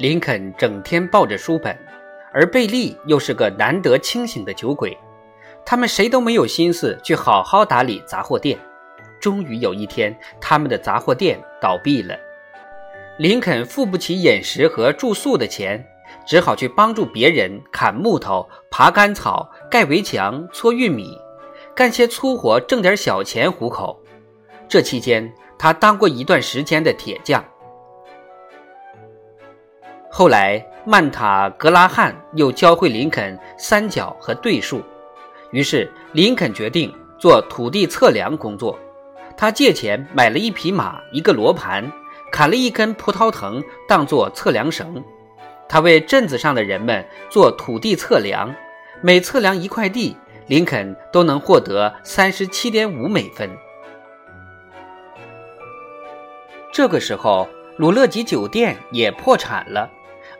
林肯整天抱着书本，而贝利又是个难得清醒的酒鬼，他们谁都没有心思去好好打理杂货店。终于有一天，他们的杂货店倒闭了，林肯付不起饮食和住宿的钱，只好去帮助别人砍木头、爬干草、盖围墙、搓玉米，干些粗活挣点小钱糊口。这期间，他当过一段时间的铁匠。后来，曼塔格拉汉又教会林肯三角和对数，于是林肯决定做土地测量工作。他借钱买了一匹马、一个罗盘，砍了一根葡萄藤当做测量绳。他为镇子上的人们做土地测量，每测量一块地，林肯都能获得三十七点五美分。这个时候，鲁勒吉酒店也破产了。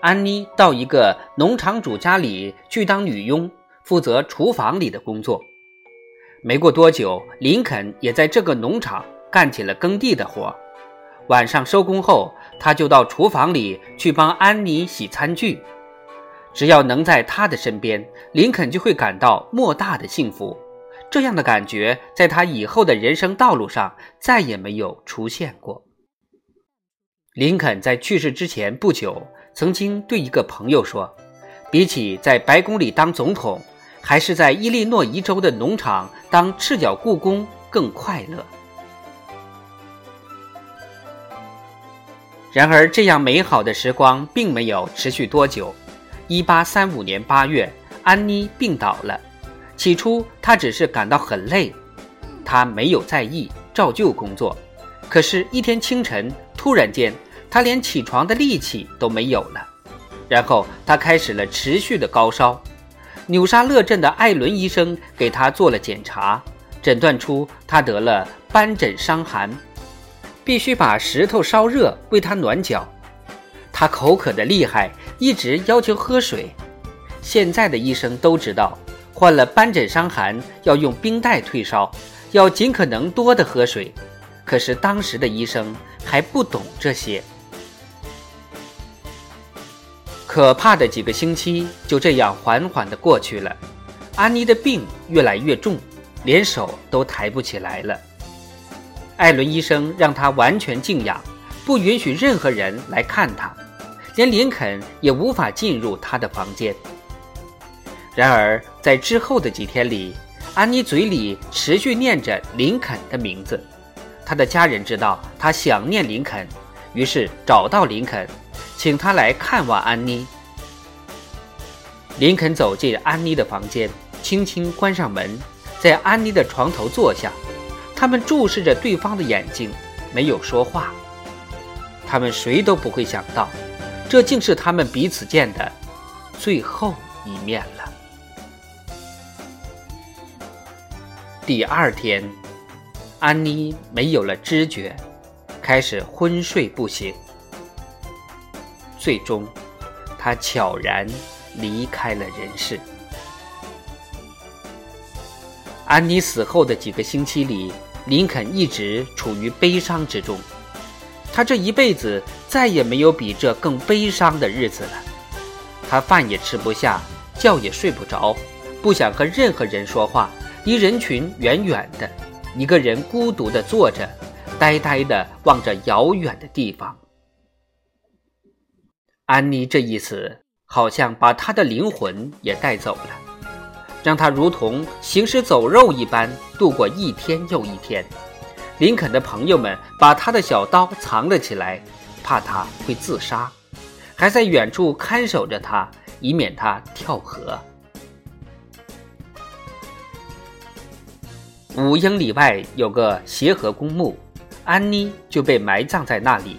安妮到一个农场主家里去当女佣，负责厨房里的工作。没过多久，林肯也在这个农场干起了耕地的活。晚上收工后，他就到厨房里去帮安妮洗餐具。只要能在她的身边，林肯就会感到莫大的幸福。这样的感觉在他以后的人生道路上再也没有出现过。林肯在去世之前不久。曾经对一个朋友说：“比起在白宫里当总统，还是在伊利诺伊州的农场当赤脚雇工更快乐。”然而，这样美好的时光并没有持续多久。1835年8月，安妮病倒了。起初，她只是感到很累，她没有在意，照旧工作。可是，一天清晨，突然间，他连起床的力气都没有了，然后他开始了持续的高烧。纽沙勒镇的艾伦医生给他做了检查，诊断出他得了斑疹伤寒，必须把石头烧热为他暖脚。他口渴的厉害，一直要求喝水。现在的医生都知道，患了斑疹伤寒要用冰袋退烧，要尽可能多的喝水。可是当时的医生还不懂这些。可怕的几个星期就这样缓缓地过去了，安妮的病越来越重，连手都抬不起来了。艾伦医生让她完全静养，不允许任何人来看她，连林肯也无法进入她的房间。然而，在之后的几天里，安妮嘴里持续念着林肯的名字。她的家人知道她想念林肯，于是找到林肯。请他来看望安妮。林肯走进安妮的房间，轻轻关上门，在安妮的床头坐下。他们注视着对方的眼睛，没有说话。他们谁都不会想到，这竟是他们彼此见的最后一面了。第二天，安妮没有了知觉，开始昏睡不醒。最终，他悄然离开了人世。安妮死后的几个星期里，林肯一直处于悲伤之中。他这一辈子再也没有比这更悲伤的日子了。他饭也吃不下，觉也睡不着，不想和任何人说话，离人群远远的，一个人孤独地坐着，呆呆地望着遥远的地方。安妮这一死，好像把他的灵魂也带走了，让他如同行尸走肉一般度过一天又一天。林肯的朋友们把他的小刀藏了起来，怕他会自杀，还在远处看守着他，以免他跳河。五英里外有个协和公墓，安妮就被埋葬在那里。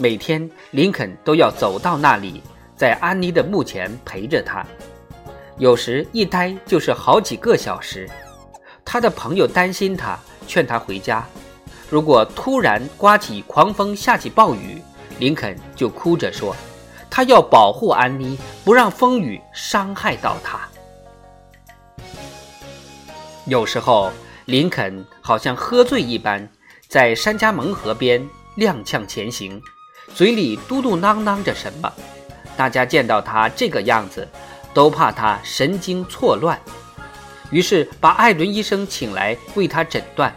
每天，林肯都要走到那里，在安妮的墓前陪着她，有时一待就是好几个小时。他的朋友担心他，劝他回家。如果突然刮起狂风，下起暴雨，林肯就哭着说：“他要保护安妮，不让风雨伤害到她。”有时候，林肯好像喝醉一般，在山加蒙河边踉跄前行。嘴里嘟嘟囔囔着什么，大家见到他这个样子，都怕他神经错乱，于是把艾伦医生请来为他诊断。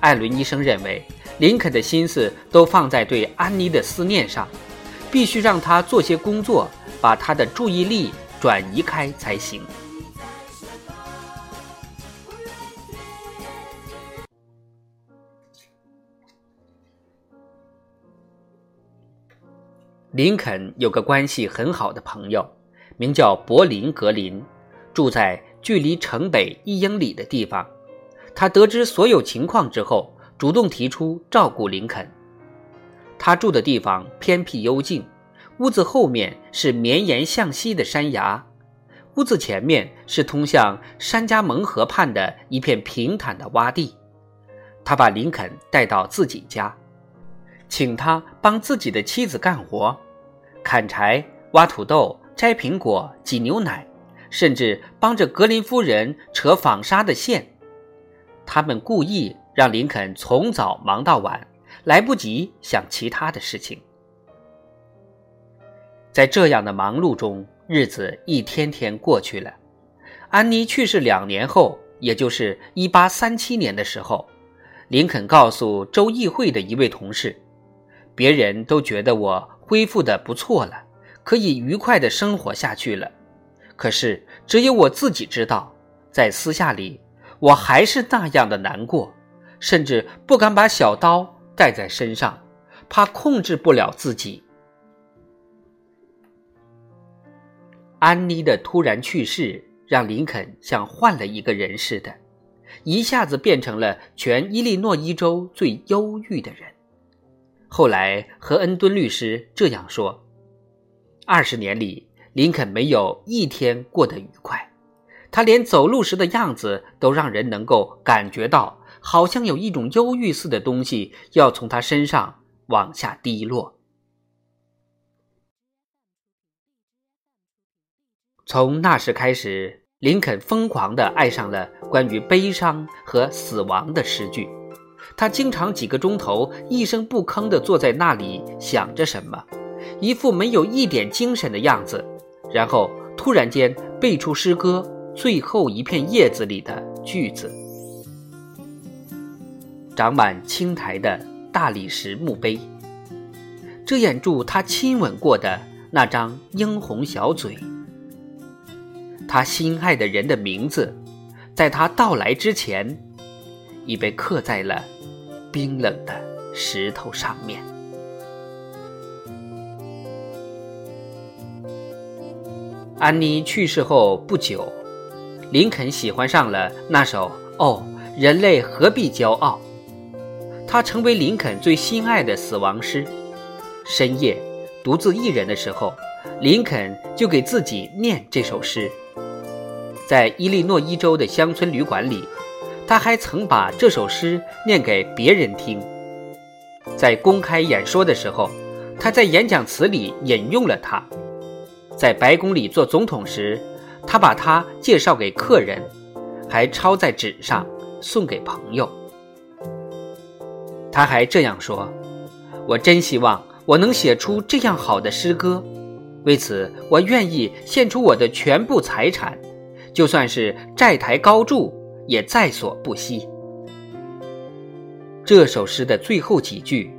艾伦医生认为，林肯的心思都放在对安妮的思念上，必须让他做些工作，把他的注意力转移开才行。林肯有个关系很好的朋友，名叫柏林格林，住在距离城北一英里的地方。他得知所有情况之后，主动提出照顾林肯。他住的地方偏僻幽静，屋子后面是绵延向西的山崖，屋子前面是通向山加蒙河畔的一片平坦的洼地。他把林肯带到自己家，请他帮自己的妻子干活。砍柴、挖土豆、摘苹果、挤牛奶，甚至帮着格林夫人扯纺纱的线。他们故意让林肯从早忙到晚，来不及想其他的事情。在这样的忙碌中，日子一天天过去了。安妮去世两年后，也就是1837年的时候，林肯告诉州议会的一位同事：“别人都觉得我。”恢复的不错了，可以愉快的生活下去了。可是只有我自己知道，在私下里，我还是那样的难过，甚至不敢把小刀带在身上，怕控制不了自己。安妮的突然去世，让林肯像换了一个人似的，一下子变成了全伊利诺伊州最忧郁的人。后来和恩敦律师这样说：“二十年里，林肯没有一天过得愉快。他连走路时的样子都让人能够感觉到，好像有一种忧郁似的东西要从他身上往下滴落。”从那时开始，林肯疯狂地爱上了关于悲伤和死亡的诗句。他经常几个钟头一声不吭地坐在那里想着什么，一副没有一点精神的样子，然后突然间背出诗歌最后一片叶子里的句子：“长满青苔的大理石墓碑，遮掩住他亲吻过的那张殷红小嘴，他心爱的人的名字，在他到来之前，已被刻在了。”冰冷的石头上面。安妮去世后不久，林肯喜欢上了那首《哦，人类何必骄傲》，它成为林肯最心爱的死亡诗。深夜独自一人的时候，林肯就给自己念这首诗。在伊利诺伊州的乡村旅馆里。他还曾把这首诗念给别人听，在公开演说的时候，他在演讲词里引用了它；在白宫里做总统时，他把它介绍给客人，还抄在纸上送给朋友。他还这样说：“我真希望我能写出这样好的诗歌，为此我愿意献出我的全部财产，就算是债台高筑。”也在所不惜。这首诗的最后几句，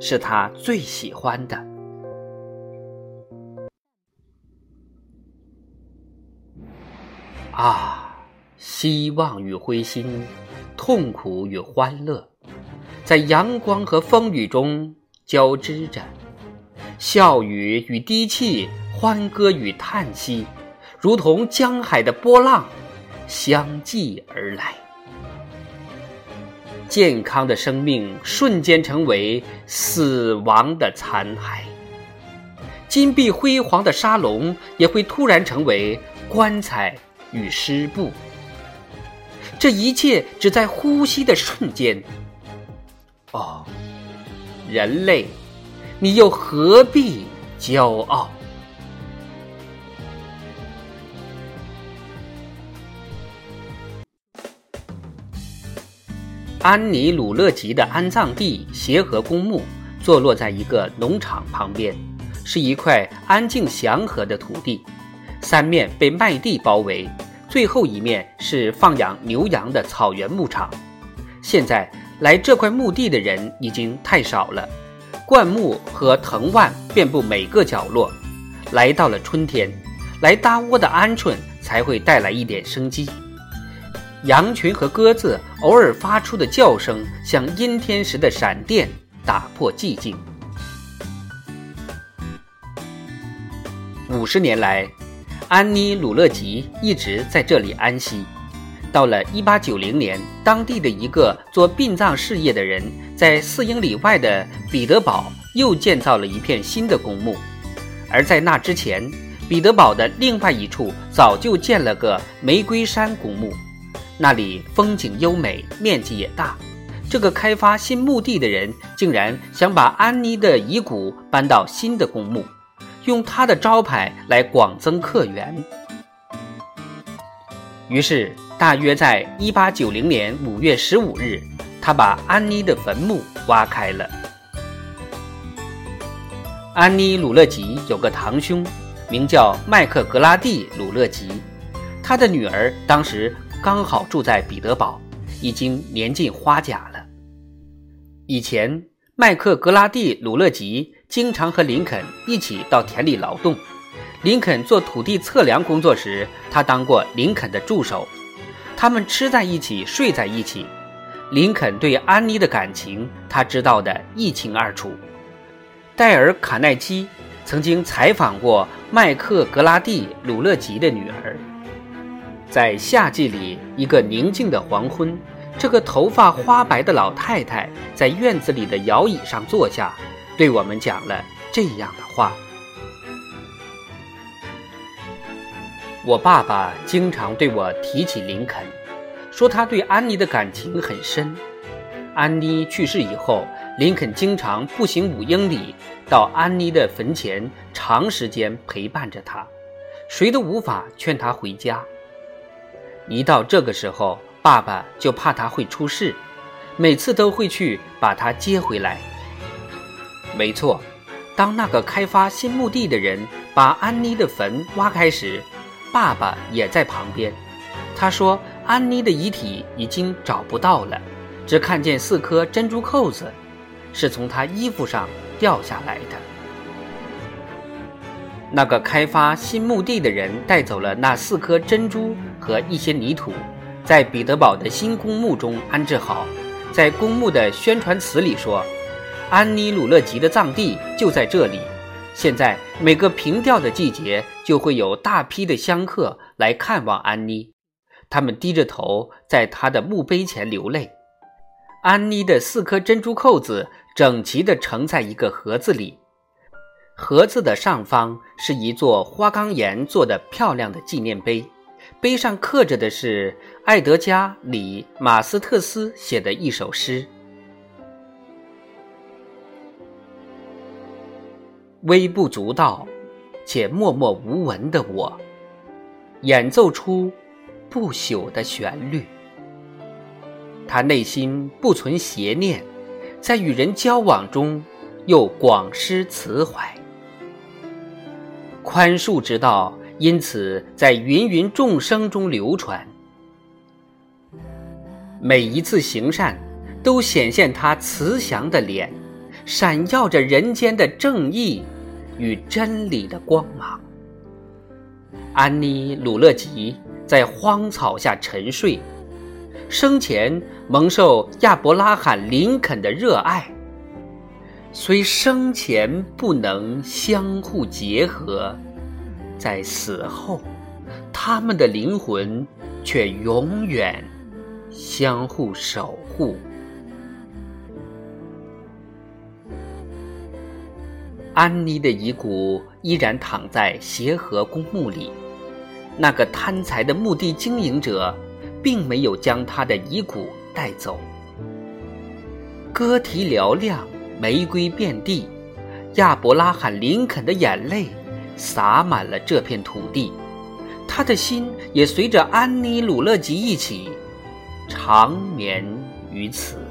是他最喜欢的。啊，希望与灰心，痛苦与欢乐，在阳光和风雨中交织着，笑语与低泣，欢歌与叹息，如同江海的波浪。相继而来，健康的生命瞬间成为死亡的残骸，金碧辉煌的沙龙也会突然成为棺材与尸布。这一切只在呼吸的瞬间。哦，人类，你又何必骄傲？安妮·鲁勒吉的安葬地协和公墓坐落在一个农场旁边，是一块安静祥和的土地，三面被麦地包围，最后一面是放养牛羊的草原牧场。现在来这块墓地的人已经太少了，灌木和藤蔓遍布每个角落。来到了春天，来搭窝的鹌鹑才会带来一点生机。羊群和鸽子偶尔发出的叫声，像阴天时的闪电，打破寂静。五十年来，安妮·鲁勒吉一直在这里安息。到了1890年，当地的一个做殡葬事业的人，在四英里外的彼得堡又建造了一片新的公墓。而在那之前，彼得堡的另外一处早就建了个玫瑰山公墓。那里风景优美，面积也大。这个开发新墓地的人竟然想把安妮的遗骨搬到新的公墓，用他的招牌来广增客源。于是，大约在1890年5月15日，他把安妮的坟墓挖开了。安妮·鲁勒吉有个堂兄，名叫麦克格拉蒂·鲁勒吉，他的女儿当时。刚好住在彼得堡，已经年近花甲了。以前，麦克格拉蒂·鲁勒吉经常和林肯一起到田里劳动。林肯做土地测量工作时，他当过林肯的助手。他们吃在一起，睡在一起。林肯对安妮的感情，他知道的一清二楚。戴尔·卡耐基曾经采访过麦克格拉蒂·鲁勒吉的女儿。在夏季里，一个宁静的黄昏，这个头发花白的老太太在院子里的摇椅上坐下，对我们讲了这样的话：“我爸爸经常对我提起林肯，说他对安妮的感情很深。安妮去世以后，林肯经常步行五英里到安妮的坟前，长时间陪伴着她，谁都无法劝她回家。”一到这个时候，爸爸就怕他会出事，每次都会去把他接回来。没错，当那个开发新墓地的人把安妮的坟挖开时，爸爸也在旁边。他说：“安妮的遗体已经找不到了，只看见四颗珍珠扣子，是从她衣服上掉下来的。”那个开发新墓地的人带走了那四颗珍珠和一些泥土，在彼得堡的新公墓中安置好。在公墓的宣传词里说：“安妮·鲁勒吉的葬地就在这里。”现在每个平调的季节，就会有大批的香客来看望安妮，他们低着头在她的墓碑前流泪。安妮的四颗珍珠扣子整齐地盛在一个盒子里。盒子的上方是一座花岗岩做的漂亮的纪念碑，碑上刻着的是爱德加·里马斯特斯写的一首诗：“微不足道，且默默无闻的我，演奏出不朽的旋律。他内心不存邪念，在与人交往中又广施慈怀。”宽恕之道，因此在芸芸众生中流传。每一次行善，都显现他慈祥的脸，闪耀着人间的正义与真理的光芒。安妮·鲁勒吉在荒草下沉睡，生前蒙受亚伯拉罕·林肯的热爱。虽生前不能相互结合，在死后，他们的灵魂却永远相互守护。安妮的遗骨依然躺在协和公墓里，那个贪财的墓地经营者并没有将她的遗骨带走。歌啼嘹亮。玫瑰遍地，亚伯拉罕·林肯的眼泪洒满了这片土地，他的心也随着安妮·鲁勒吉一起长眠于此。